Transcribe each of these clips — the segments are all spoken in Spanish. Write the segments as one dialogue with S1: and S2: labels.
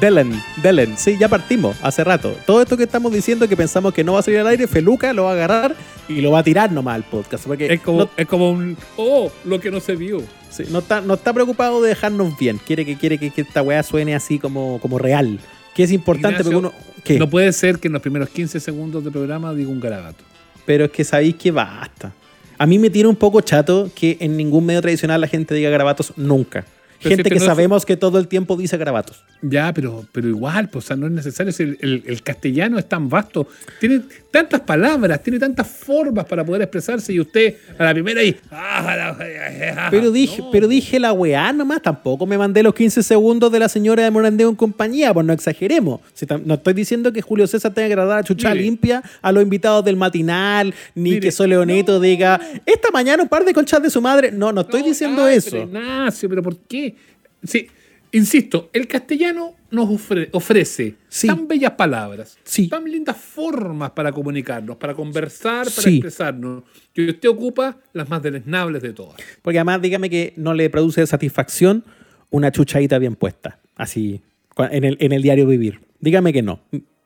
S1: Delen, Delen, sí, ya partimos hace rato. Todo esto que estamos diciendo que pensamos que no va a salir al aire, Feluca lo va a agarrar y lo va a tirar nomás al podcast. Porque
S2: Es como,
S1: no,
S2: es como un. Oh, lo que no se vio.
S1: sí, no está, no está preocupado de dejarnos bien. Quiere que, quiere que, que esta weá suene así como, como real. Que es importante
S2: Ignacio,
S1: porque uno. ¿qué?
S2: No puede ser que en los primeros 15 segundos de programa diga un garabato.
S1: Pero es que sabéis que basta. A mí me tiene un poco chato que en ningún medio tradicional la gente diga garabatos nunca.
S2: Pero
S1: gente
S2: si
S1: que
S2: es-
S1: sabemos que todo el tiempo dice garabatos.
S2: Ya, pero, pero igual, pues, o sea, no es necesario. El, el- el castellano es tan vasto, tiene tantas palabras, tiene tantas formas para poder expresarse y usted a la primera y.
S1: Pero dije,
S2: No.
S1: pero dije la weá nomás, tampoco me mandé los 15 segundos de la señora de Morandeo en compañía, pues no exageremos. Si no estoy diciendo que Julio César tenga que agradar a chucha
S2: Mire.
S1: limpia a los invitados del matinal, ni
S2: Mire,
S1: que Soleoneto
S2: no.
S1: diga, esta mañana un par de conchas de su madre. No, no estoy diciendo eso.
S2: Ignacio, pero ¿por qué? Sí, insisto, el castellano nos ofre- ofrece
S1: Sí.
S2: tan bellas palabras,
S1: Sí.
S2: tan lindas formas para comunicarnos, para conversar, para
S1: Sí.
S2: expresarnos, que usted ocupa las más deleznables de todas.
S1: Porque además, dígame que no le produce satisfacción una chuchadita bien puesta, así, en el, en el diario vivir. Dígame que no.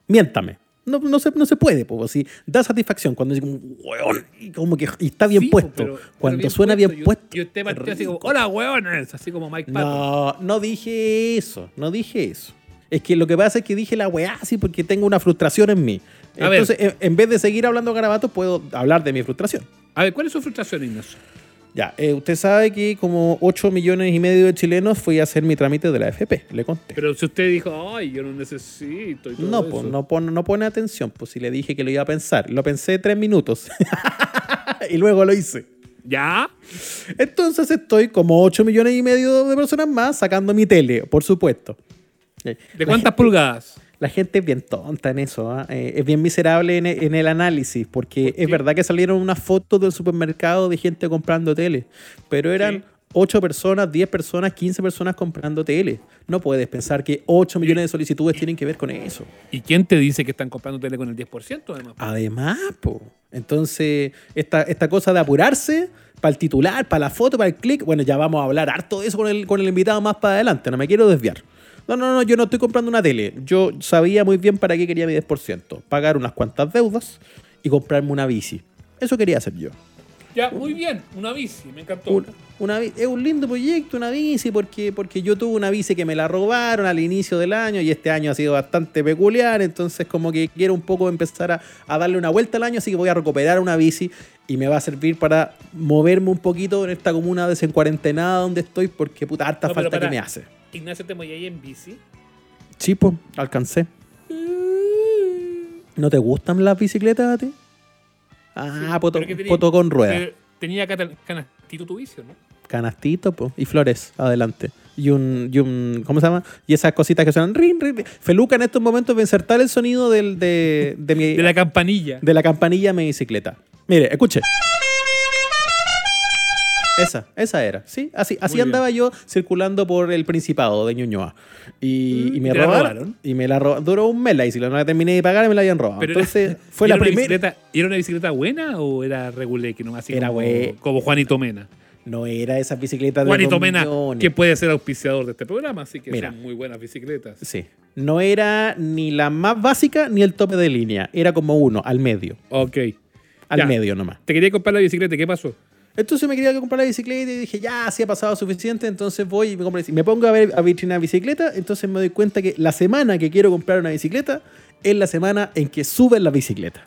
S1: Miéntame. No, no, se, no se puede, pues, así. Da satisfacción cuando dice como, "Weón", y como que y está bien
S2: Sí,
S1: puesto.
S2: pero- pero
S1: cuando suena bien
S2: y-
S1: puesto.
S2: Y usted partió
S1: es
S2: así como, hola, hueones, así como Mike Patton.
S1: No, no dije eso, no dije eso. Es que lo que pasa es que dije la weá así porque tengo una frustración en mí.
S2: A ver.
S1: Entonces, en, en vez de seguir hablando garabatos, puedo hablar de mi frustración.
S2: A ver, ¿cuál es su frustración, Ignacio?
S1: Ya, eh, usted sabe que como 8 millones y medio de chilenos fui a hacer mi trámite de la FP, le conté.
S2: Pero si usted dijo, ay, yo no necesito y todo
S1: no, pues, no, pone, no pone atención, pues si le dije que lo iba a pensar. Lo pensé tres minutos y luego lo hice.
S2: ¿Ya?
S1: Entonces estoy como 8 millones y medio de personas más sacando mi tele, por supuesto.
S2: ¿De cuántas pulgadas?
S1: La gente es bien tonta en eso, ¿ah? Eh, es bien miserable en en el, análisis, porque
S2: qué?
S1: es verdad que salieron unas fotos del supermercado de gente comprando tele, pero eran
S2: Sí.
S1: 8 personas, 10 personas, 15 personas comprando tele. No puedes pensar que 8 millones de solicitudes tienen que ver con eso.
S2: ¿Y quién te dice que están comprando tele con el 10% además?
S1: Además, po. Entonces, esta, esta cosa de apurarse para el titular, para la foto, para el clic, bueno, ya vamos a hablar harto de eso con el, con el invitado más para adelante, no me quiero desviar. No, no, no, yo no estoy comprando una tele. Yo sabía muy bien para qué quería mi 10%. Pagar unas cuantas deudas y comprarme una bici. Eso quería hacer yo.
S2: Ya, muy bien, una bici, me encantó.
S1: Un- una bi- es un lindo proyecto, una bici, porque, porque yo tuve una bici que me la robaron al inicio del año y este año ha sido bastante peculiar, entonces como que quiero un poco empezar a, a darle una vuelta al año, así que voy a recuperar una bici y me va a servir para moverme un poquito en esta comuna desencuarentenada donde estoy, porque puta harta
S2: No,
S1: falta que me hace.
S2: Ignacio, te voy ahí en bici.
S1: Sí, pues, alcancé. ¿No te gustan las bicicletas a ti? Ah, poto,
S2: Pero que tenía-
S1: poto con ruedas.
S2: Tenía canastito tu vicio, ¿no?
S1: canastito po, y flores adelante. Y un, y un, ¿cómo se llama? Y esas cositas que suenan rin, rin, rin. Feluca en estos momentos va a insertar el sonido del, de, de mi,
S2: De la campanilla.
S1: de la campanilla de mi bicicleta. Mire, escuche. Esa, esa era, ¿sí? Así, así
S2: Muy bien.
S1: andaba yo circulando por el Principado de Ñuñoa. Y, y me
S2: ¿y te la
S1: robaron? Y me la robaron. Duró un mes la bicicleta, no la terminé de pagar y me la habían robado.
S2: Pero
S1: Entonces,
S2: ¿y
S1: fue la
S2: era
S1: primera.
S2: bicicleta- ¿y ¿Era una bicicleta buena o era regulé? Que no, así
S1: Era
S2: como, como Juanito Mena.
S1: No era esa bicicleta de
S2: Juanito Mena, que puede ser auspiciador de este programa, así que
S1: Mira.
S2: son muy buenas bicicletas.
S1: Sí. No era ni la más básica ni el tope de línea. Era como uno, al medio.
S2: Ok.
S1: Al
S2: Ya.
S1: medio nomás.
S2: Te quería comprar la bicicleta, ¿qué pasó?
S1: Entonces me quería comprar la bicicleta y dije, ya, sí ha pasado suficiente, entonces voy y me compro. Me pongo a ver a vitrinar bicicleta, entonces me doy cuenta que la semana que quiero comprar una bicicleta es la semana en que suben la bicicleta.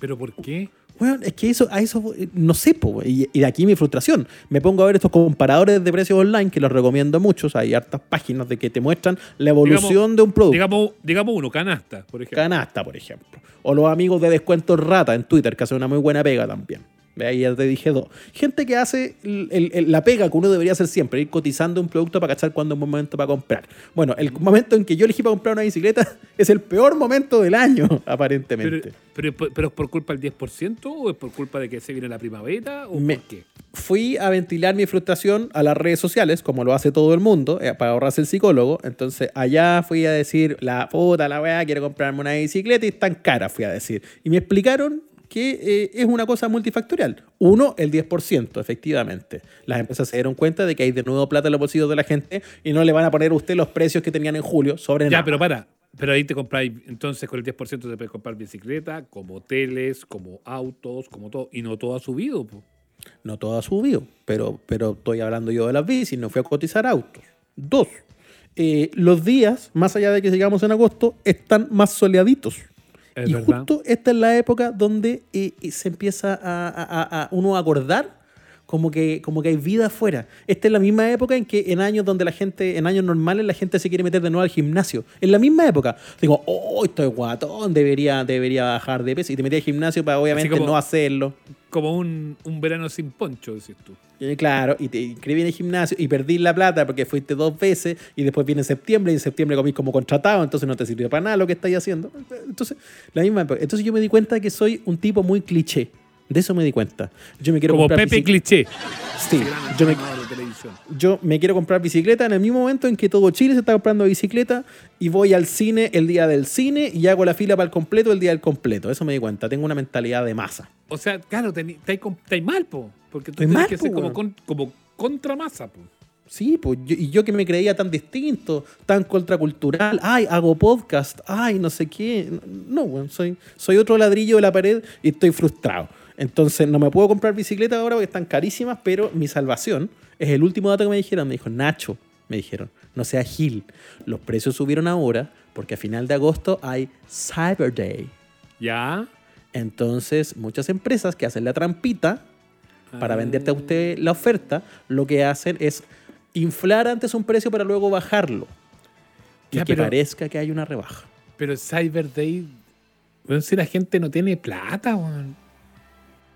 S2: ¿Pero por qué?
S1: Bueno, es que eso, a eso no sé, po, y, y de aquí mi frustración. Me pongo a ver estos comparadores de precios online que los recomiendo mucho. o sea, hay hartas páginas de que te muestran la evolución
S2: Digamos-
S1: de un producto.
S2: Digamos, digamos uno, canasta, por ejemplo.
S1: Canasta, por ejemplo. O los amigos de Descuentos Rata en Twitter, que hacen una muy buena pega también. Ahí ya te dije dos. Gente que hace el- el- el- la pega que uno debería hacer siempre, ir cotizando un producto para cachar cuándo es un momento para comprar. Bueno, el momento en que yo elegí para comprar una bicicleta es el peor momento del año, aparentemente.
S2: pero, pero, pero es por culpa del 10% o es por culpa de que se viene la primavera o
S1: Me-
S2: por qué?
S1: fui a ventilar mi frustración a las redes sociales, como lo hace todo el mundo, eh, para ahorrarse el psicólogo. Entonces, allá fui a decir, la puta, la weá, quiero comprarme una bicicleta y es tan cara, fui a decir. Y me explicaron que eh, es una cosa multifactorial. Uno, el 10%, efectivamente. Las empresas se dieron cuenta de que hay de nuevo plata en los bolsillos de la gente y no le van a poner a usted los precios que tenían en julio sobre
S2: Ya,
S1: nada.
S2: pero para. Pero ahí te compráis, entonces con el 10% te puedes comprar bicicleta, como hoteles, como autos, como todo. Y no todo ha subido. po.
S1: No todo ha subido, pero, pero estoy hablando yo de las bicis, no fui a cotizar autos. Dos, eh, los días, más allá de que sigamos en agosto, están más soleaditos.
S2: Es
S1: y
S2: verdad.
S1: justo esta es la época donde eh, eh, se empieza a, a- a- a uno a acordar como que, como que hay vida afuera. Esta es la misma época en que en años donde la gente, en años normales, la gente se quiere meter de nuevo al gimnasio. En la misma época. Digo, oh, estoy guatón, debería, debería bajar de peso. Y te metí al gimnasio para obviamente
S2: como-
S1: no hacerlo.
S2: Como un, un verano sin poncho, decís tú.
S1: Claro, y te inscribí en el gimnasio y perdí la plata porque fuiste dos veces y después viene septiembre y en septiembre comís como contratado, entonces no te sirvió para nada lo que estáis haciendo. Entonces, la misma. Entonces yo me di cuenta que soy un tipo muy cliché. De eso me di cuenta. Yo me quiero
S2: Como
S1: comprar
S2: Pepe
S1: bicic-
S2: Cliché.
S1: Sí, yo me, yo me quiero comprar bicicleta en el mismo momento en que todo Chile se está comprando bicicleta y voy al cine el día del cine y hago la fila para el completo el día del completo. Eso me di cuenta. Tengo una mentalidad de masa.
S2: O sea, claro, estáis mal, po. Porque tú tienes
S1: mal,
S2: que
S1: po,
S2: ser como, con- como contramasa, po.
S1: Sí, pues yo, y yo que me creía tan distinto, tan contracultural, ay, hago podcast, ay, no sé qué. No, soy, soy otro ladrillo de la pared y estoy frustrado. Entonces no me puedo comprar bicicleta ahora porque están carísimas, pero mi salvación es el último dato que me dijeron. Me dijo, Nacho, me dijeron, no sea Gil, los precios subieron ahora porque a final de agosto hay Cyber Day.
S2: Ya.
S1: Entonces, muchas empresas que hacen la trampita para
S2: Ah.
S1: venderte a usted la oferta, lo que hacen es inflar antes un precio para luego bajarlo. Y
S2: Ya,
S1: que
S2: pero-
S1: parezca que hay una rebaja.
S2: Pero Cyber Day. Weón, si la gente no tiene plata.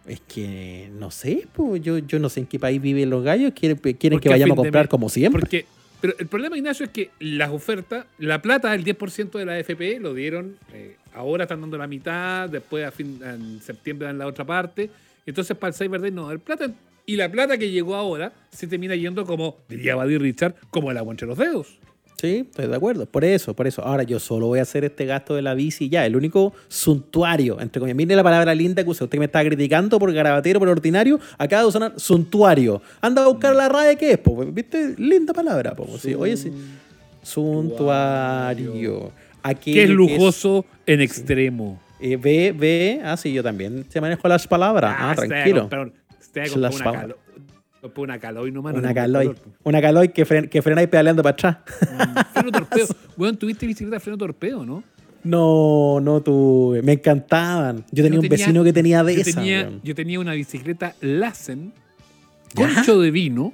S1: Es que no sé, pues, yo, yo no sé en qué país viven los gallos. Quieren, quieren que vayamos a comprar
S2: mes-
S1: como siempre.
S2: Porque, pero el problema, Ignacio, es que las ofertas, la plata, el 10% de la FP lo dieron, eh, ahora están dando la mitad, después a fin, en septiembre dan la otra parte. Entonces para el Cyber Day no, el plata. Y la plata que llegó ahora se termina yendo como, diría Buddy Richard, como el agua entre los dedos.
S1: Sí, estoy de acuerdo. Por eso, por eso. Ahora yo solo voy a hacer este gasto de la bici ya. El único suntuario, entre comillas. Mire la palabra linda que usa. Usted me está criticando por garabatero, por ordinario. Acaba de usar suntuario. Anda a buscar la raya que es, po. ¿Viste? Linda palabra, po. Sí, oye, sí. Suntuario.
S2: Que es
S1: que
S2: lujoso en extremo.
S1: eh, ve, ve. Ah, sí, yo también te manejo las palabras. Ah,
S2: se te va a
S1: tranquilo.
S2: comprar
S1: las
S2: una, calo, comprar una caloy nomás. no
S1: Una
S2: compras
S1: caloy.
S2: po.
S1: Una caloy que, fren, que frenáis pedaleando para atrás.
S2: Mm, Freno torpedo. Weón, tuviste bicicleta freno torpedo, ¿no?
S1: No, no tuve. Me encantaban. Yo tenía
S2: Yo
S1: un vecino que tenía de
S2: yo
S1: esa.
S2: Tenía, yo tenía una bicicleta Lassen, concho de vino,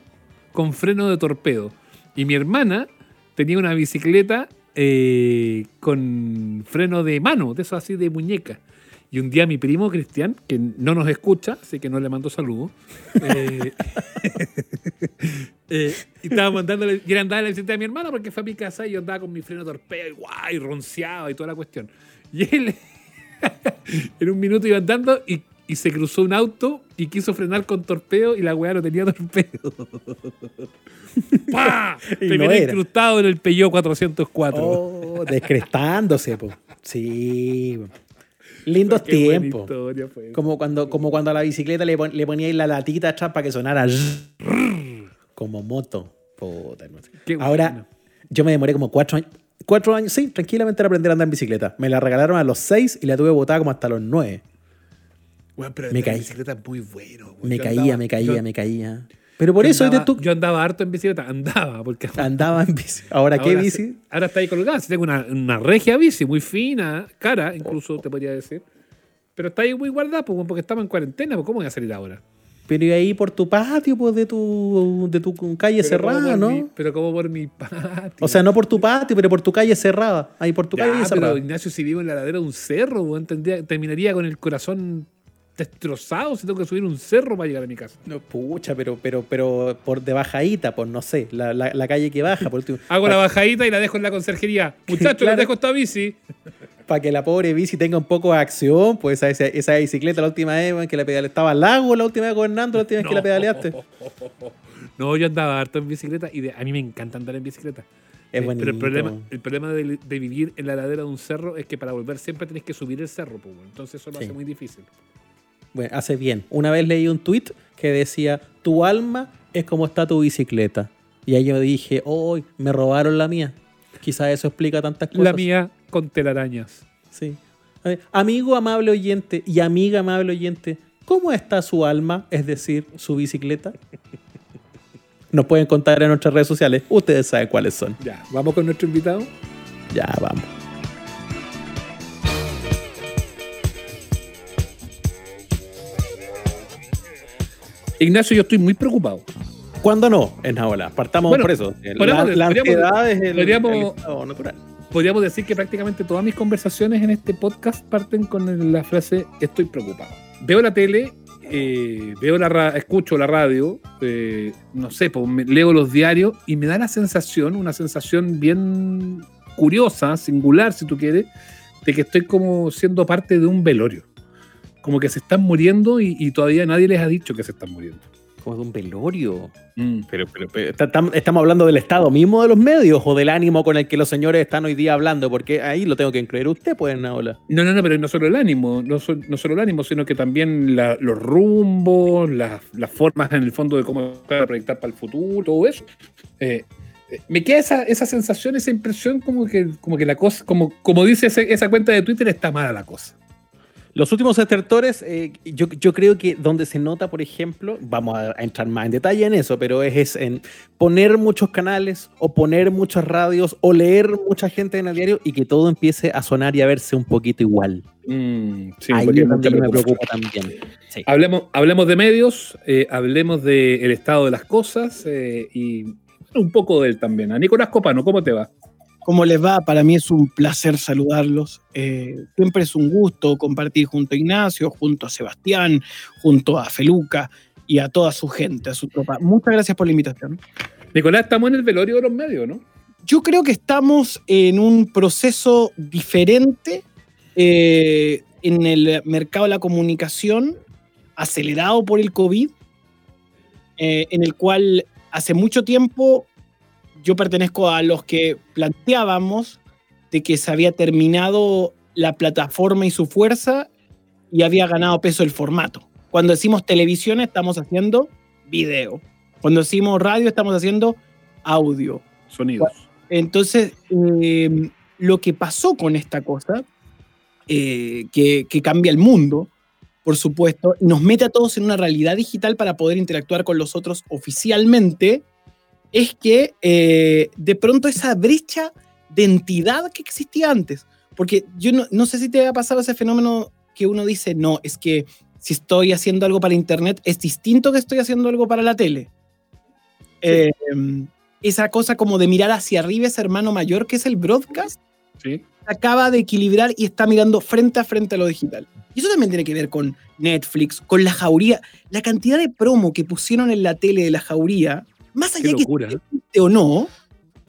S2: con freno de torpedo. Y mi hermana tenía una bicicleta eh, con freno de mano, de eso así de muñeca. Y un día mi primo Cristian, que no nos escucha, así que no le mando saludos, eh, eh, y estaba mandándole, y andaba en la bicicleta de mi hermana porque fue a mi casa y yo andaba con mi freno de torpedo y guay, ronceado y toda la cuestión. Y él en un minuto iba andando y, y se cruzó un auto y quiso frenar con torpedo y la weá no tenía torpedo. ¡Pah!
S1: Y
S2: Terminé
S1: no
S2: incrustado en el Peugeot 404.
S1: Oh, descrestándose, po. Sí. Lindos tiempos. Como cuando, como cuando a la bicicleta le, pon- le poníais la latita atrás para que sonara como moto. Puta, no sé. Ahora,
S2: bueno.
S1: yo me demoré como cuatro años. Cuatro años, sí, tranquilamente en aprender a andar en bicicleta. Me la regalaron a los seis y la tuve botada como hasta los nueve.
S2: Weón, pero
S1: Me caí.
S2: bicicleta muy bueno.
S1: Me
S2: Yo
S1: caía,
S2: andaba-
S1: me caía,
S2: yo-
S1: me caía. Pero por eso
S2: andaba,
S1: tú
S2: yo andaba harto en bicicleta, andaba, porque
S1: andaba en bici. Ahora, ¿qué bici?
S2: Ahora está ahí colgada. Sí, Tengo una, una regia bici muy fina, cara, incluso te podría decir. Pero está ahí muy guardada pues, porque estamos en cuarentena. Pues, ¿Cómo voy a salir ahora?
S1: Pero y ahí por tu patio, pues de tu, de tu calle
S2: Pero
S1: cerrada, ¿no?
S2: mi- pero como por mi patio.
S1: O sea, no por tu patio, pero por tu calle cerrada. Ahí por tu
S2: Ya,
S1: calle
S2: pero
S1: cerrada.
S2: Ignacio, si vivo en la ladera de un cerro, terminaría con el corazón destrozado si tengo que subir un cerro para llegar a mi casa.
S1: No, pucha, pero, pero, pero por de bajadita, por no sé, la, la, la calle que baja. Por último.
S2: Hago la bajadita y la dejo en la conserjería. Muchachos,
S1: Claro.
S2: les dejo esta bici.
S1: Para que la pobre bici tenga un poco de acción, pues esa, esa bicicleta la última vez que la pedale estaba al lago, la última vez gobernando, la última vez que la pedaleaste.
S2: No, yo andaba harto en bicicleta y de- a mí me encanta andar en bicicleta.
S1: Es
S2: Eh, pero el problema, el problema de, de vivir en la ladera de un cerro es que para volver siempre tenés que subir el cerro, pues, entonces eso lo
S1: Sí.
S2: hace muy difícil.
S1: Bueno, hace bien. Una vez leí un tweet que decía, tu alma es como está tu bicicleta. Y ahí yo dije, hoy me robaron la mía. Quizás eso explica tantas cosas.
S2: La mía con telarañas.
S1: Sí. Amigo amable oyente y amiga amable oyente, ¿cómo está su alma? Es decir, su bicicleta. Nos pueden contar en nuestras redes sociales. Ustedes saben cuáles son.
S2: Ya, vamos con nuestro invitado.
S1: Ya, vamos.
S2: Ignacio, yo estoy muy preocupado.
S1: ¿Cuándo no? En Naola. Partamos
S2: Bueno,
S1: por eso.
S2: podríamos-
S1: La, la
S2: podríamos-
S1: es el,
S2: podríamos-
S1: el natural.
S2: Podríamos decir que prácticamente todas mis conversaciones en este podcast parten con la frase estoy preocupado. Veo la tele, eh, veo la ra- escucho la radio, eh, no sé, pues, me- leo los diarios y me da la sensación, una sensación bien curiosa, singular si tú quieres, de que estoy como siendo parte de un velorio. Como que se están muriendo y, y todavía nadie les ha dicho que se están muriendo.
S1: Como de un velorio.
S2: Mm.
S1: Pero, pero, pero, estamos hablando del estado mismo de los medios o del ánimo con el que los señores están hoy día hablando, porque ahí lo tengo que incluir usted, pues, Naola.
S2: No, no, no, pero no solo el ánimo, no, so- no solo el ánimo, sino que también la- los rumbos, las, las formas en el fondo de cómo proyectar para el futuro, todo eso. Eh, eh, me queda esa, esa sensación, esa impresión como que, como que la cosa, como, como dice ese- esa cuenta de Twitter, está mala la cosa.
S1: Los últimos estertores, eh, yo, yo creo que donde se nota, por ejemplo, vamos a, a entrar más en detalle en eso, pero es, es en poner muchos canales o poner muchas radios o leer mucha gente en el diario y que todo empiece a sonar y a verse un poquito igual.
S2: Mm, sí,
S1: Ahí
S2: porque
S1: es donde me preocupa también. Sí.
S2: Hablemos, hablemos de medios, eh, hablemos del estado de las cosas eh, y un poco de él también. A Nicolás Copano, ¿cómo te va?
S3: ¿Cómo les va? Para mí es un placer saludarlos. Eh, siempre es un gusto compartir junto a Ignacio, junto a Sebastián, junto a Feluca y a toda su gente, a su tropa. Muchas gracias por la invitación.
S2: Nicolás, estamos en el velorio de los medios, ¿no?
S3: Yo creo que estamos en un proceso diferente eh, en el mercado de la comunicación, acelerado por el COVID, eh, en el cual hace mucho tiempo yo pertenezco a los que planteábamos de que se había terminado la plataforma y su fuerza y había ganado peso el formato. Cuando decimos televisión estamos haciendo video. Cuando decimos radio estamos haciendo audio.
S2: Sonidos.
S3: Entonces, eh, lo que pasó con esta cosa, eh, que, que cambia el mundo, por supuesto, y nos mete a todos en una realidad digital para poder interactuar con los otros oficialmente, es que eh, de pronto esa brecha de entidad que existía antes, porque yo no, no sé si te ha pasado ese fenómeno que uno dice, no, es que si estoy haciendo algo para Internet es distinto que estoy haciendo algo para la tele. Eh, esa cosa como de mirar hacia arriba ese hermano mayor que es el broadcast,
S2: Sí.
S3: acaba de equilibrar y está mirando frente a frente a lo digital. Y eso también tiene que ver con Netflix, con la jauría. La cantidad de promo que pusieron en la tele de la jauría, más allá que
S2: locura. ¿eh?
S3: existe o no,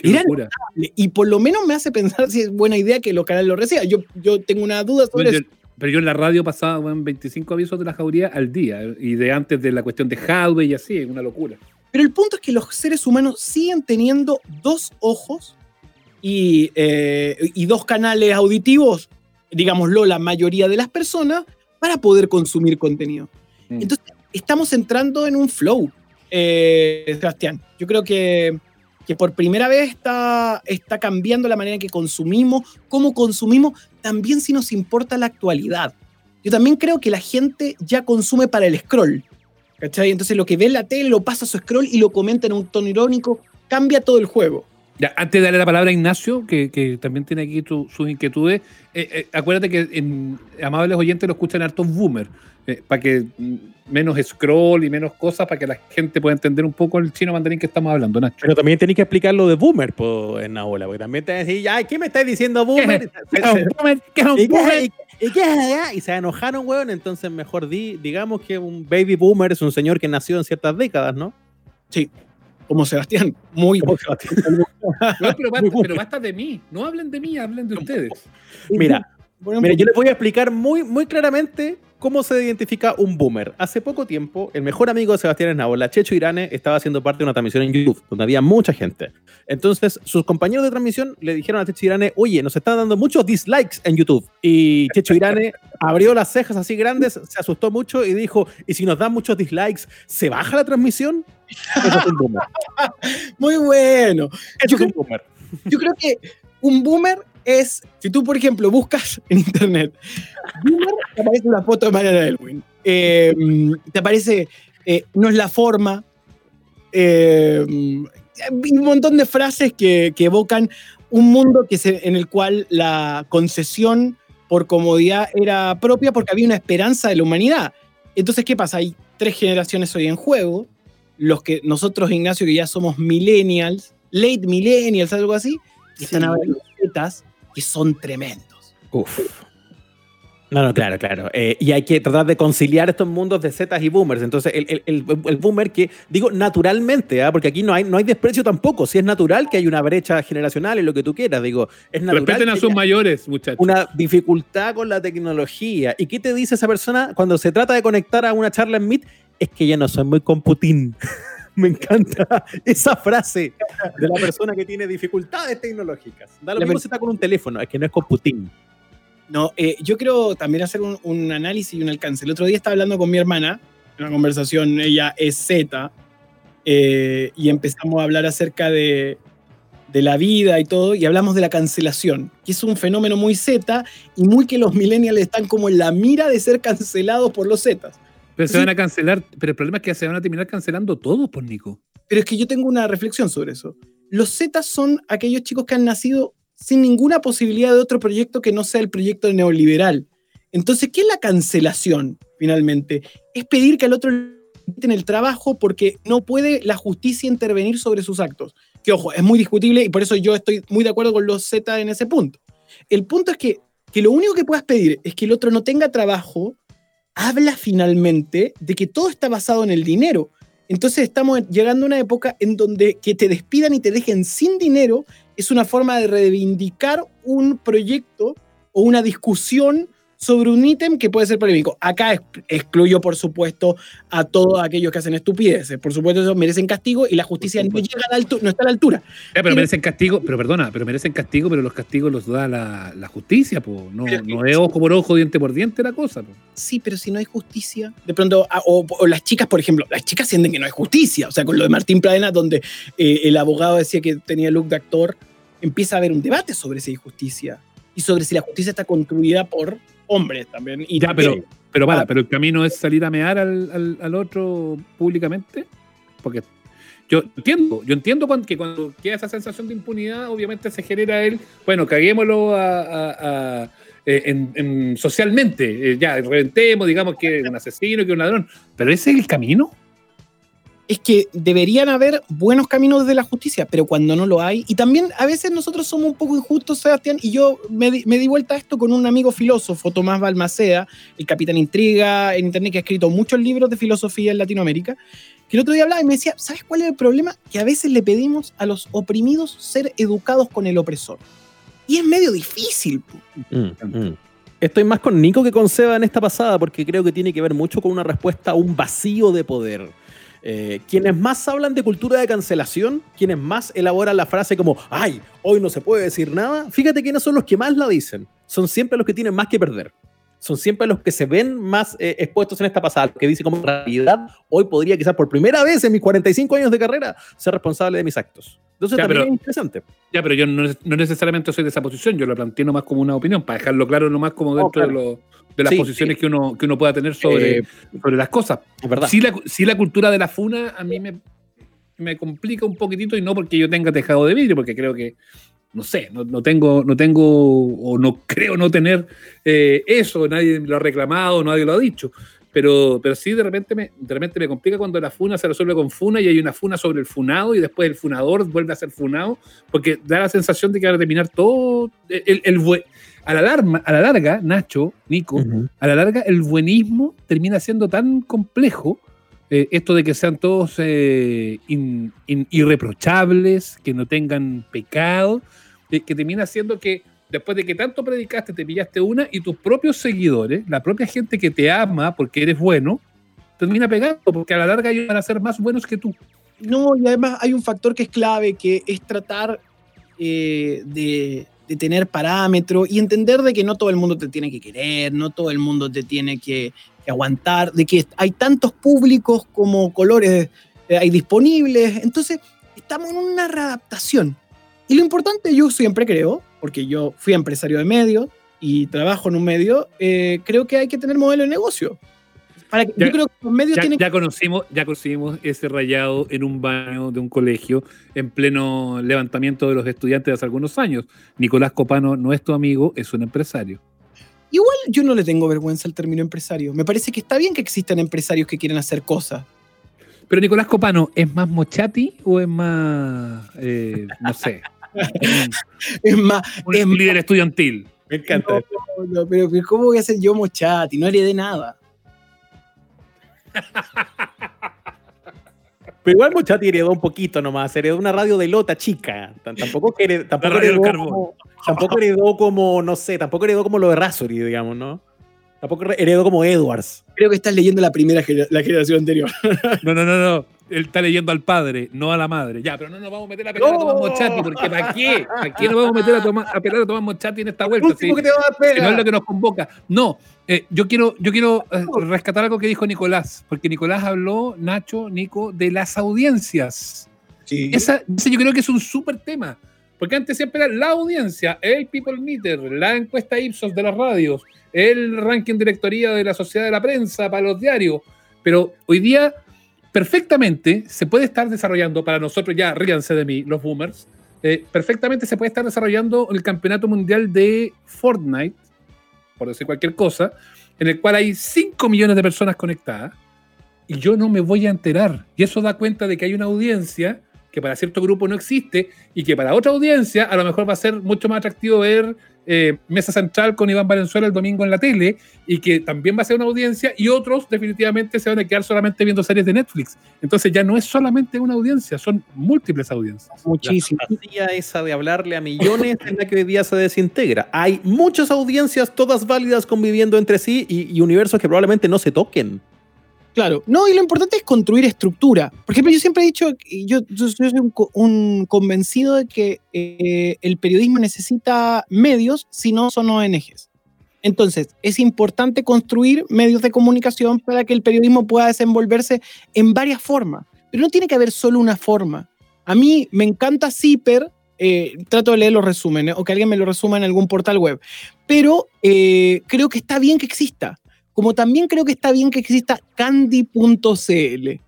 S2: locura.
S3: y por lo menos me hace pensar si es buena idea que los canales lo reciban. Yo, yo tengo una duda sobre
S2: Bueno,
S3: eso.
S2: pero yo en la radio pasaba weón, 25 avisos de la jauría al día y de antes de la cuestión de Hadwe y así, es una locura.
S3: Pero el punto es que los seres humanos siguen teniendo dos ojos y, eh, y dos canales auditivos, digámoslo, la mayoría de las personas, para poder consumir contenido.
S2: Mm.
S3: Entonces, estamos entrando en un flow, eh, Sebastián. Yo creo que, que por primera vez está, está cambiando la manera en que consumimos, cómo consumimos, también si nos importa la actualidad. Yo también creo que la gente ya consume para el scroll. ¿Cachai? Entonces lo que ve en la tele lo pasa a su scroll y lo comenta en un tono irónico, cambia todo el juego.
S2: Ya, antes de darle la palabra a Ignacio, que, que también tiene aquí tu- sus inquietudes, eh, eh, acuérdate que en amables oyentes lo escuchan hartos boomers, para que mm, menos scroll y menos cosas, para que la gente pueda entender un poco el chino mandarín que estamos hablando, Nacho.
S1: Pero también tenéis que explicar lo de boomer po, en la ola, porque también te decir, ay, ¿qué me estáis diciendo boomer?
S2: ¿Qué es un boomer? ¿Qué es un
S1: ¿Y qué,
S2: boomer?
S1: y- qué es? Y se enojaron, weón. Entonces, mejor di, digamos que un baby boomer es un señor que nació en ciertas décadas, ¿no?
S3: Como Sebastián, muy...
S2: No, pero, basta,
S1: Muy boomer.
S2: pero basta de mí, no hablen de mí, hablen de ustedes.
S1: Mira, Mira, yo
S3: poquito.
S1: les voy a explicar muy, muy claramente cómo se identifica un boomer. Hace poco tiempo, el mejor amigo de Sebastián Esnaola, Checho Irane, estaba haciendo parte de una transmisión en YouTube, donde había mucha gente. Entonces, sus compañeros de transmisión le dijeron a Checho Irane, oye, nos están dando muchos dislikes en YouTube. Y Checho Irane abrió las cejas así grandes, se asustó mucho y dijo, ¿y si nos dan muchos dislikes, ¿se baja la transmisión? Eso es un boomer.
S3: Muy bueno.
S1: Eso
S3: Yo
S1: es un boomer.
S3: Yo creo que un boomer es, si tú, por ejemplo, buscas en internet, te aparece una foto de Mariana Elwin. Eh, te aparece, eh, no es la forma. eh, un montón de frases que, que evocan un mundo que se, en el cual la concesión por comodidad era propia porque había una esperanza de la humanidad. Entonces, ¿qué pasa? Hay tres generaciones hoy en juego. Los que nosotros, Ignacio, que ya somos millennials, late millennials, algo así, y están ahora los zetas, que son tremendos.
S1: Uf. No, no, claro, claro. Eh, y hay que tratar de conciliar estos mundos de Zetas y boomers. Entonces, el, el- el- el boomer que, digo, naturalmente, ¿ah? porque aquí no hay, no hay desprecio tampoco. Si es natural que hay una brecha generacional y lo que tú quieras, digo, es natural.
S2: Respeten a sus mayores, muchachos.
S1: una dificultad con la tecnología. ¿Y qué te dice esa persona cuando se trata de conectar a una charla en Meet? Es que ya no soy muy computín. Me encanta esa frase de la persona que tiene dificultades tecnológicas. Da lo
S3: La
S1: mismo si está con un teléfono, es que no es computín.
S3: No, eh, yo quiero también hacer un, un análisis y un alcance. El otro día estaba hablando con mi hermana, en una conversación, ella es Z, eh, y empezamos a hablar acerca de, de la vida y todo, y hablamos de la cancelación, que es un fenómeno muy Z y muy que los millennials están como en la mira de ser cancelados por los Zetas.
S2: Pero se van a cancelar. Pero el problema es que se van a terminar cancelando todos, por Nico.
S3: Pero es que yo tengo una reflexión sobre eso. Los Zetas son aquellos chicos que han nacido sin ninguna posibilidad de otro proyecto que no sea el proyecto neoliberal. Entonces, ¿qué es la cancelación finalmente? Es pedir que al otro le quiten el trabajo porque no puede la justicia intervenir sobre sus actos. Que ojo, es muy discutible y por eso yo estoy muy de acuerdo con los Z en ese punto. El punto es que, que lo único que puedas pedir es que el otro no tenga trabajo, habla finalmente de que todo está basado en el dinero. Entonces estamos llegando a una época en donde que te despidan y te dejen sin dinero es una forma de reivindicar un proyecto o una discusión sobre un ítem que puede ser polémico. Acá ex- excluyo, por supuesto, a todos aquellos que hacen estupideces. Por supuesto, ellos merecen castigo y la justicia no, llega a la no está a la altura.
S2: Pero merecen castigo, pero perdona, pero merecen castigo, pero los castigos los da la, la justicia, po. No, no es ojo por ojo, diente por diente la cosa, po.
S3: Sí, pero si no hay justicia, de pronto, ah, o, o las chicas, por ejemplo, las chicas sienten que no hay justicia. O sea, con lo de Martín Pradena, donde eh, el abogado decía que tenía look de actor, empieza a haber un debate sobre si hay justicia y sobre si la justicia está construida por hombres también. Y
S2: Ya, pero, pero para,
S3: Ah.
S2: pero el camino es salir a mear al, al- al otro públicamente. Porque yo entiendo, yo entiendo que cuando queda esa sensación de impunidad, obviamente se genera el, bueno, caguémoslo a, a- a- eh, en- en- socialmente, eh, ya, reventemos, digamos que es un asesino, que es un ladrón. Pero ese es el camino.
S3: Es que deberían haber buenos caminos de la justicia, pero cuando no lo hay, y también a veces nosotros somos un poco injustos, Sebastián, y yo me, di- vuelta a esto con un amigo filósofo, Tomás Balmaceda, el capitán intriga en internet, que ha escrito muchos libros de filosofía en Latinoamérica, que el otro día hablaba y me decía, ¿sabes cuál es el problema? Que a veces le pedimos a los oprimidos ser educados con el opresor. Y es medio difícil.
S1: Mm, mm. Estoy más con Nico que con Seba en esta pasada porque creo que tiene que ver mucho con una respuesta a un vacío de poder. Eh, quienes más hablan de cultura de cancelación, quienes más elaboran la frase como, ay, hoy no se puede decir nada, fíjate quiénes son los que más la dicen. Son siempre los que tienen más que perder. Son siempre los que se ven más eh, expuestos en esta pasada, que dicen como realidad, hoy podría quizás por primera vez en mis 45 años de carrera ser responsable de mis actos. Entonces
S2: Ya,
S1: también
S2: pero-
S1: es interesante.
S2: Ya, pero yo no, no necesariamente soy de esa posición, yo lo planteo nomás como una opinión, para dejarlo claro nomás como dentro
S1: claro.
S2: de, lo- de las
S1: Sí,
S2: posiciones que, uno, que uno pueda tener sobre,
S1: Eh,
S2: sobre las cosas.
S1: es verdad.
S2: Sí la, sí la cultura de la funa a mí me, me complica un poquitito y no porque yo tenga tejado de vidrio, porque creo que, no sé, no, no tengo, no tengo o no creo no tener eh, eso, nadie lo ha reclamado, nadie lo ha dicho. Pero, pero sí de repente, me, de repente me complica cuando la funa se resuelve con funa y hay una funa sobre el funado y después el funador vuelve a ser funado, porque da la sensación de que va a terminar todo el, el a la, larga, a la larga, Nacho, Nico, a la larga el buenismo termina siendo tan complejo, eh, esto de que sean todos eh, in- in- irreprochables, que no tengan pecado, eh, que termina siendo que después de que tanto predicaste, te pillaste una y tus propios seguidores, la propia gente que te ama porque eres bueno, termina pegando, porque a la larga ellos van a ser más buenos que tú.
S3: No, y además hay un factor que es clave, que es tratar eh, de, de tener parámetros y entender de que no todo el mundo te tiene que querer, no todo el mundo te tiene que, que aguantar, de que hay tantos públicos como colores eh, hay disponibles. Entonces, estamos en una readaptación. Y lo importante, yo siempre creo, porque yo fui empresario de medios y trabajo en un medio, eh, creo que hay que tener modelo de negocio. Para que-
S2: Ya-
S3: yo creo que los medios
S2: Ya,
S3: tienen
S2: ya conocimos, ya conocimos ese rayado en un baño de un colegio en pleno levantamiento de los estudiantes de hace algunos años. Nicolás Copano no es tu amigo, es un empresario.
S3: Igual yo no le tengo vergüenza al término empresario. Me parece que está bien que existan empresarios que quieren hacer cosas.
S2: Pero Nicolás Copano, ¿es más mochati o es más, eh, no sé,
S3: Es más,
S2: un
S3: Es
S2: líder estudiantil?
S1: Me encanta.
S3: no, no, pero pero ¿cómo voy a ser yo mochati? No heredé nada.
S1: Pero igual Mochati heredó un poquito nomás, heredó una radio de lota chica. Tampoco, heredó como, tampoco heredó como, no sé, tampoco heredó como lo de Razori, digamos, ¿no? Tampoco re- heredó como Edwards.
S3: Creo que estás leyendo la primera gener- la generación anterior.
S2: No, no, no, no. Él está leyendo al padre, no a la madre. Ya, pero no nos vamos a meter a pelar a Tomás
S1: ¡No!
S2: Mochati, porque ¿para qué? ¿Para qué nos vamos a meter a, Tomás- a pelar a Tomás Mochati en esta vuelta? Sí.
S1: que te va a dar
S2: que no es lo que nos convoca. No, eh, yo quiero, yo quiero eh, rescatar algo que dijo Nicolás, porque Nicolás habló, Nacho, Nico, de las audiencias.
S3: Sí.
S2: Esa, ese yo creo que es un súper tema, porque antes siempre era la audiencia, el People Meter, la encuesta Ipsos de las radios, el ranking directoría de la sociedad de la prensa para los diarios, pero hoy día perfectamente se puede estar desarrollando, para nosotros ya, ríanse de mí, los boomers, eh, perfectamente se puede estar desarrollando el campeonato mundial de Fortnite, por decir cualquier cosa, en el cual hay 5 millones de personas conectadas y yo no me voy a enterar. Y eso da cuenta de que hay una audiencia que para cierto grupo no existe y que para otra audiencia a lo mejor va a ser mucho más atractivo ver eh, Mesa Central con Iván Valenzuela el domingo en la tele y que también va a ser una audiencia y otros definitivamente se van a quedar solamente viendo series de Netflix. Entonces ya no es solamente una audiencia, son múltiples audiencias.
S3: Muchísimo.
S1: La fantasía esa de hablarle a millones en la que hoy día se desintegra. Hay muchas audiencias, todas válidas, conviviendo entre sí y, y universos que probablemente no se toquen.
S3: Claro, no, y lo importante es construir estructura. Por ejemplo, yo siempre he dicho, yo, yo soy un, co- un convencido de que eh, el periodismo necesita medios, si no son ONGs. Entonces, es importante construir medios de comunicación para que el periodismo pueda desenvolverse en varias formas. Pero no tiene que haber solo una forma. A mí me encanta Zipper, eh, trato de leer los resúmenes o que alguien me lo resuma en algún portal web, pero eh, creo que está bien que exista como también creo que está bien que exista candy.cl.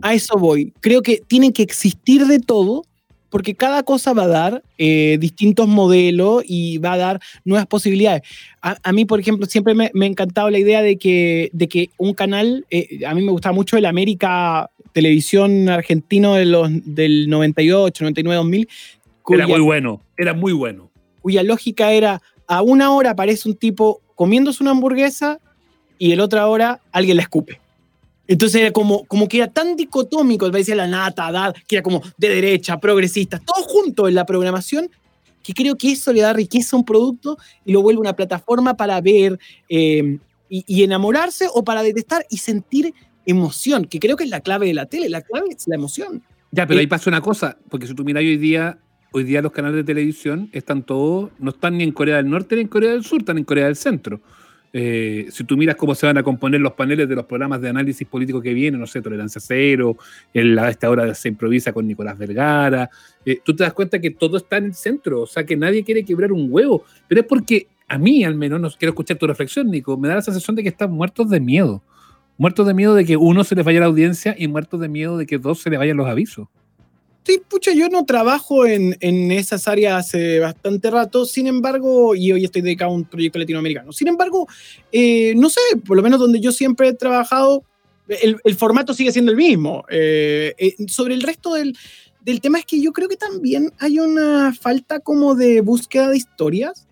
S3: A eso voy. Creo que tienen que existir de todo porque cada cosa va a dar eh, distintos modelos y va a dar nuevas posibilidades. A, a mí, por ejemplo, siempre me, me ha encantado la idea de que, de que un canal, eh, a mí me gustaba mucho el América Televisión Argentino de los, del 98, 99, 2000,
S2: Era
S3: cuya-
S2: muy bueno, era muy bueno.
S3: cuya lógica era a una hora aparece un tipo comiéndose una hamburguesa y el otra hora alguien la escupe. Entonces era como, como que era tan dicotómico, parecía la nata, edad, que era como de derecha, progresista, todo junto en la programación, que creo que eso le da riqueza a un producto y lo vuelve una plataforma para ver eh, y, y enamorarse o para detestar y sentir emoción, que creo que es la clave de la tele, la clave es la emoción.
S2: Ya, pero
S3: Eh,
S2: ahí pasa una cosa, porque si tú miras hoy día, hoy día los canales de televisión están todos, no están ni en Corea del Norte ni en Corea del Sur, están en Corea del Centro. Eh, si tú miras cómo se van a componer los paneles de los programas de análisis político que vienen, no sé, Tolerancia Cero, el, a esta hora se improvisa con Nicolás Vergara, eh, tú te das cuenta que todo está en el centro, o sea, que nadie quiere quebrar un huevo, pero es porque a mí al menos, no quiero escuchar tu reflexión, Nico, me da la sensación de que están muertos de miedo. Muertos de miedo de que uno se les vaya la audiencia y muertos de miedo de que dos se les vayan los avisos.
S3: Sí, pucha, yo no trabajo en, en esas áreas hace bastante rato, sin embargo, y hoy estoy dedicado a un proyecto latinoamericano. Sin embargo, eh, no sé, por lo menos donde yo siempre he trabajado, el, el formato sigue siendo el mismo. Eh, eh, sobre el resto del, del tema es que yo creo que también hay una falta como de búsqueda de historias.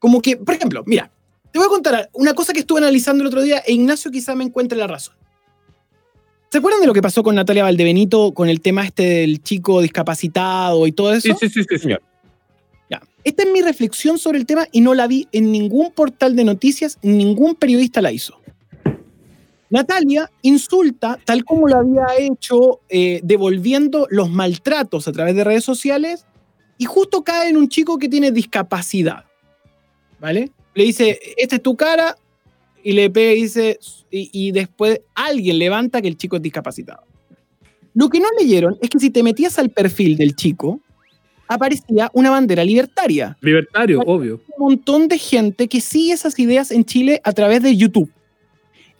S3: Como que, por ejemplo, mira, te voy a contar una cosa que estuve analizando el otro día e Ignacio quizá me encuentre la razón. ¿Se acuerdan de lo que pasó con Natalia Valdebenito con el tema este del chico discapacitado y todo eso?
S2: Sí, sí, sí, sí, señor.
S3: Esta es mi reflexión sobre el tema y no la vi en ningún portal de noticias, ningún periodista la hizo. Natalia insulta, tal como lo había hecho, eh, devolviendo los maltratos a través de redes sociales, y justo cae en un chico que tiene discapacidad. ¿Vale? Le dice, esta es tu cara, y le pega y dice, y, y después alguien levanta que el chico es discapacitado. Lo que no leyeron es que si te metías al perfil del chico, aparecía una bandera libertaria.
S2: Libertario, obvio.
S3: Un montón de gente que sigue esas ideas en Chile a través de YouTube.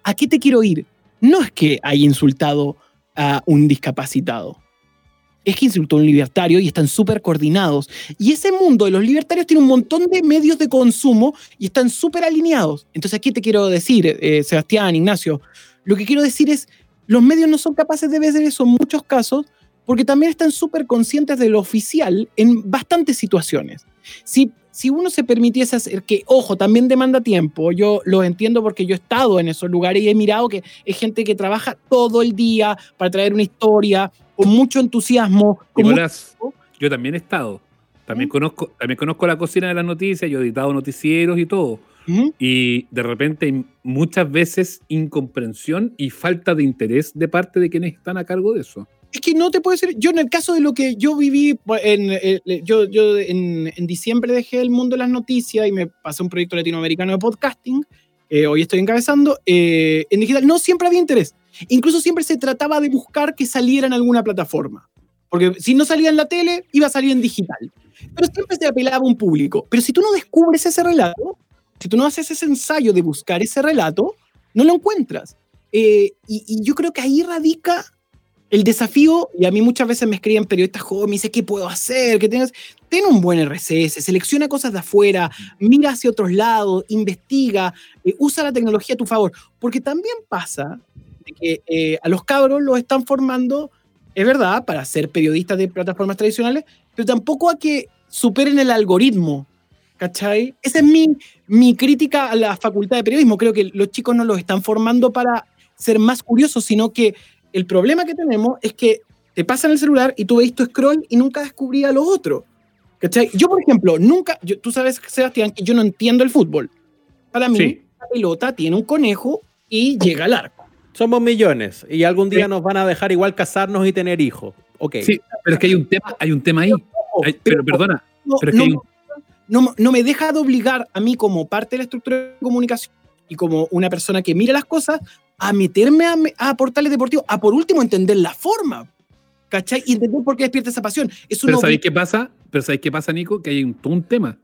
S3: ¿A qué te quiero ir? No es que haya insultado a un discapacitado. Es que insultó a un libertario y están súper coordinados. Y ese mundo de los libertarios tiene un montón de medios de consumo y están súper alineados. Entonces, aquí te quiero decir, eh, Sebastián, Ignacio, lo que quiero decir es, los medios no son capaces de ver eso en muchos casos porque también están súper conscientes de lo oficial en bastantes situaciones. Si, si uno se permitiese hacer que, ojo, también demanda tiempo, yo lo entiendo porque yo he estado en esos lugares y he mirado que es gente que trabaja todo el día para traer una historia con mucho entusiasmo. Con
S2: Nicolás, mucho... yo también he estado. También, ¿Mm? conozco, también conozco la cocina de las noticias, yo he editado noticieros y todo. ¿Mm? Y de repente hay muchas veces incomprensión y falta de interés de parte de quienes están a cargo de eso
S3: es que no te puedo decir, yo en el caso de lo que yo viví, en, en yo, yo en, en, diciembre dejé el mundo de las noticias y me pasé un proyecto latinoamericano de podcasting, eh, hoy estoy encabezando, eh, en digital no siempre había interés, incluso siempre se trataba de buscar que saliera en alguna plataforma, porque si no salía en la tele, iba a salir en digital, pero siempre se apelaba un público, pero si tú no descubres ese relato, si tú no haces ese ensayo de buscar ese relato, no lo encuentras. Eh, y, y yo creo que ahí radica el desafío, y a mí muchas veces me escriben periodistas jóvenes, me dicen, ¿qué puedo hacer? que tengas? Ten un buen RCS, selecciona cosas de afuera, mira hacia otros lados, investiga, eh, usa la tecnología a tu favor. Porque también pasa que eh, a los cabros los están formando, es verdad, para ser periodistas de plataformas tradicionales, pero tampoco a que superen el algoritmo. ¿Cachai? Esa es mi, mi crítica a la facultad de periodismo. Creo que los chicos no los están formando para ser más curiosos, sino que el problema que tenemos es que te pasan el celular y tú veis tu scroll y nunca descubrías lo otro. ¿Cachai? Yo, por ejemplo, nunca, tú sabes, Sebastián, que yo no entiendo el fútbol. Para mí,
S2: Sí.
S3: la pelota tiene un conejo y llega al arco.
S1: Somos millones y algún día nos van a dejar igual casarnos y tener hijos. Ok.
S2: Sí, pero es que hay un tema, hay un tema ahí. Hay- pero perdona,
S3: no,
S2: pero es que hay
S3: no-
S2: un-
S3: no- no me deja de obligar a mí como parte de la estructura de comunicación y como una persona que mira las cosas a meterme a, a portales deportivos, a por último entender la forma. ¿Cachai? Y entender por qué despierta esa pasión. Es
S2: Pero ¿sabéis qué pasa? Pero ¿sabéis qué pasa, Nico? Que hay un, todo un tema.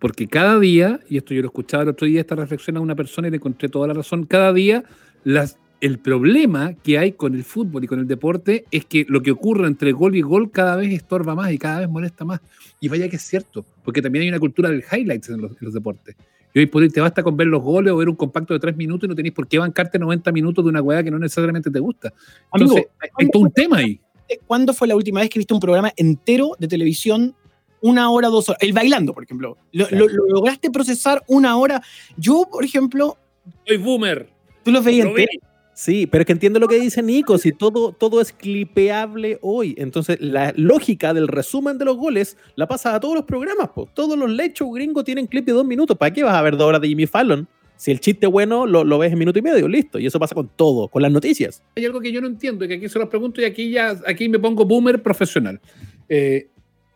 S2: Porque cada día, y esto yo lo escuchaba el otro día, esta reflexión a una persona y le encontré toda la razón, cada día las, el problema que hay con el fútbol y con el deporte es que lo que ocurre entre gol y gol cada vez estorba más y cada vez molesta más. Y vaya que es cierto, porque también hay una cultura del highlights en los, en los deportes. Y hoy por hoy te basta con ver los goles o ver un compacto de tres minutos y no tenéis por qué bancarte 90 minutos de una weá que no necesariamente te gusta.
S3: Amigo,
S2: Entonces, hay, hay todo un tema ahí.
S3: ¿Cuándo fue la última vez que viste un programa entero de televisión? Una hora, dos horas. El bailando, por ejemplo. Lo,
S1: Claro.
S3: lo- lo lograste procesar una hora. Yo, por ejemplo,
S2: Soy boomer.
S3: tú los veías
S2: Lo vi.
S1: Sí, pero es que entiendo lo que dice Nico, si todo, todo es clipeable hoy. Entonces, la lógica del resumen de los goles la pasa a todos los programas. po. Todos los lechos gringos tienen clip de dos minutos. ¿Para qué vas a ver dos horas de Jimmy Fallon? Si el chiste bueno lo, lo ves en minuto y medio, listo. Y eso pasa con todo, con las noticias.
S2: hay algo que yo no entiendo y que aquí se los pregunto y aquí ya aquí me pongo boomer profesional. Eh,